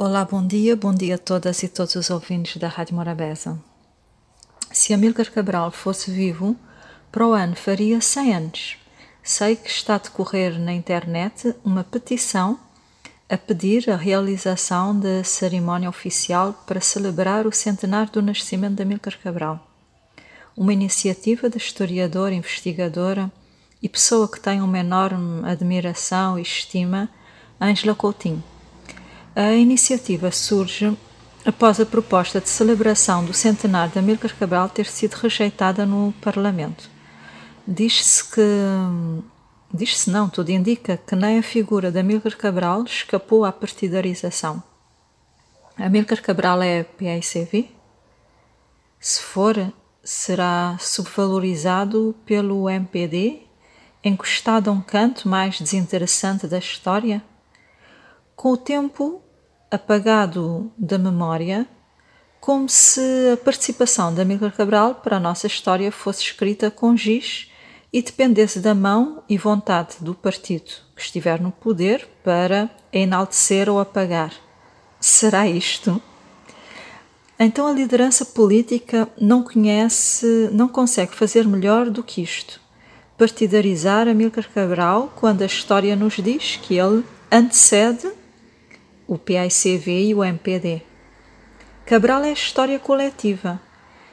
Olá, bom dia, bom dia a todas e todos os ouvintes da Rádio Morabeza. Se Amílcar Cabral fosse vivo, para o ano faria 100 anos. Sei que está a decorrer na internet uma petição a pedir a realização da cerimónia oficial para celebrar o centenário do nascimento de Amílcar Cabral. Uma iniciativa da historiadora, investigadora e pessoa que tem uma enorme admiração e estima, Ângela Coutinho. A iniciativa surge após a proposta de celebração do centenário de Amílcar Cabral ter sido rejeitada no Parlamento. Diz-se que. Diz-se não, tudo indica que nem a figura de Amílcar Cabral escapou à partidarização. Amílcar Cabral é PICV? Se for, será subvalorizado pelo MPD, encostado a um canto mais desinteressante da história? Com o tempo apagado da memória, como se a participação de Amílcar Cabral para a nossa história fosse escrita com giz e dependesse da mão e vontade do partido que estiver no poder para enaltecer ou apagar. Será isto? Então a liderança política não conhece, não consegue fazer melhor do que isto. Partidarizar Amílcar Cabral quando a história nos diz que ele antecede o PICV e o MPD. Cabral é história coletiva.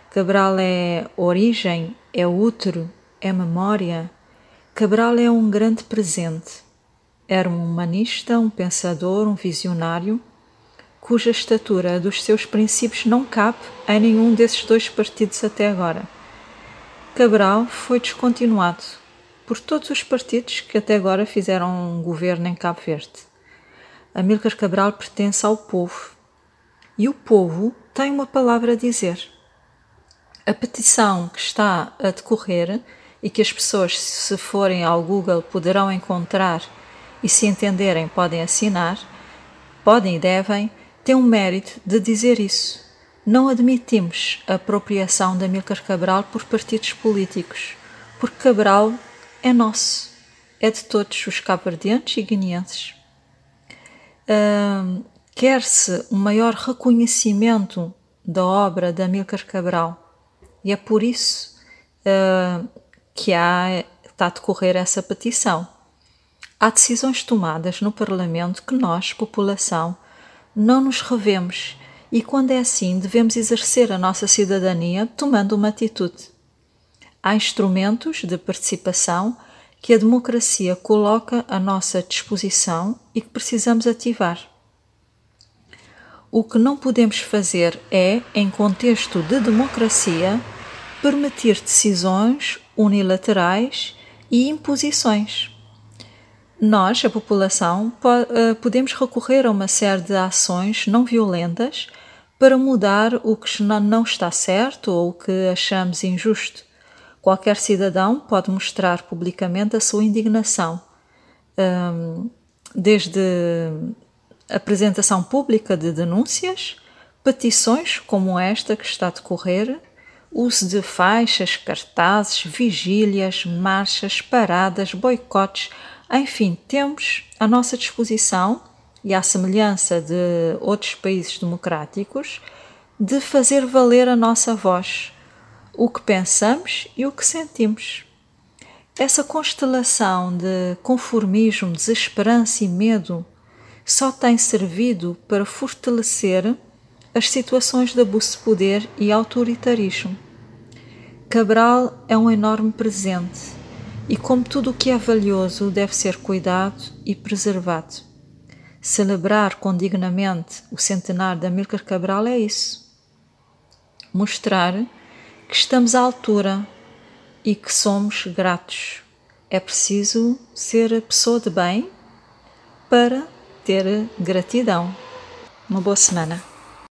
Cabral é origem, é útero, é memória. Cabral é um grande presente. Era um humanista, um pensador, um visionário, cuja estatura dos seus princípios não cabe em nenhum desses dois partidos até agora. Cabral foi descontinuado por todos os partidos que até agora fizeram um governo em Cabo Verde. Amílcar Cabral pertence ao povo e o povo tem uma palavra a dizer. A petição que está a decorrer e que as pessoas, se forem ao Google, poderão encontrar e, se entenderem, podem assinar, podem e devem, tem um mérito de dizer isso. Não admitimos a apropriação de Amílcar Cabral por partidos políticos, porque Cabral é nosso, é de todos os cabo-verdianos e guineenses. Quer-se um maior reconhecimento da obra de Amílcar Cabral e é por isso uh, que há, está a decorrer essa petição. Há decisões tomadas no Parlamento que nós, população, não nos revemos e, quando é assim, devemos exercer a nossa cidadania tomando uma atitude. Há instrumentos de participação que a democracia coloca à nossa disposição e que precisamos ativar. O que não podemos fazer é, em contexto de democracia, permitir decisões unilaterais e imposições. Nós, a população, eh, podemos recorrer a uma série de ações não violentas para mudar o que não está certo ou o que achamos injusto. Qualquer cidadão pode mostrar publicamente a sua indignação, ehm, desde apresentação pública de denúncias, petições como esta que está a decorrer, uso de faixas, cartazes, vigílias, marchas, paradas, boicotes, enfim, temos à nossa disposição e à semelhança de outros países democráticos, de fazer valer a nossa voz, o que pensamos e o que sentimos. Essa constelação de conformismo, desesperança e medo só tem servido para fortalecer as situações de abuso de poder e autoritarismo. Cabral é um enorme presente e, como tudo o que é valioso, deve ser cuidado e preservado. Celebrar condignamente o centenário de Amílcar Cabral é isso. Mostrar que estamos à altura e que somos gratos. É preciso ser pessoa de bem para ter gratidão. Uma boa semana.